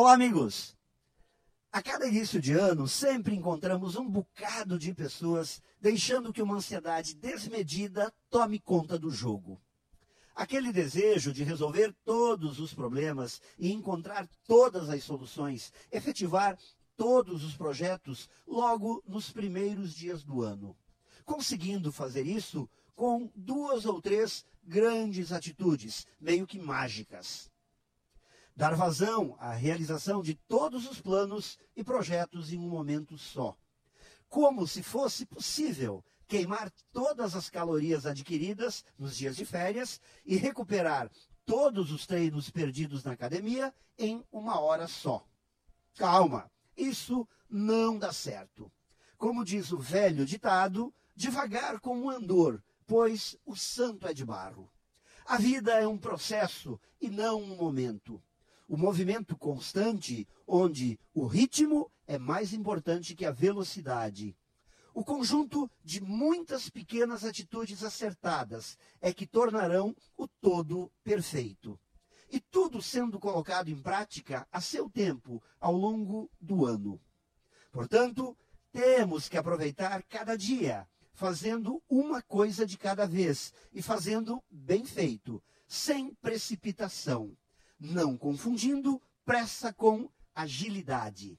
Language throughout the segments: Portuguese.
Olá, amigos! A cada início de ano, sempre encontramos um bocado de pessoas deixando que uma ansiedade desmedida tome conta do jogo. Aquele desejo de resolver todos os problemas e encontrar todas as soluções, efetivar todos os projetos logo nos primeiros dias do ano. Conseguindo fazer isso com duas ou três grandes atitudes, meio que mágicas dar vazão à realização de todos os planos e projetos em um momento só. Como se fosse possível queimar todas as calorias adquiridas nos dias de férias e recuperar todos os treinos perdidos na academia em uma hora só. Calma, isso não dá certo. Como diz o velho ditado, devagar como um andor, pois o santo é de barro. A vida é um processo e não um momento o movimento constante, onde o ritmo é mais importante que a velocidade. O conjunto de muitas pequenas atitudes acertadas é que tornarão o todo perfeito. E tudo sendo colocado em prática a seu tempo, ao longo do ano. Portanto, temos que aproveitar cada dia, fazendo uma coisa de cada vez e fazendo bem feito, sem precipitação não confundindo pressa com agilidade.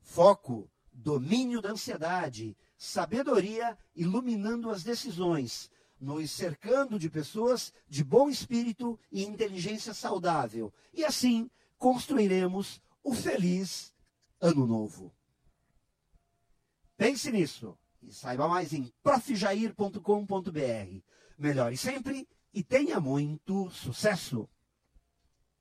Foco, domínio da ansiedade, sabedoria iluminando as decisões, nos cercando de pessoas de bom espírito e inteligência saudável. E assim construiremos o feliz Ano Novo. Pense nisso e saiba mais em profjair.com.br. Melhore sempre e tenha muito sucesso!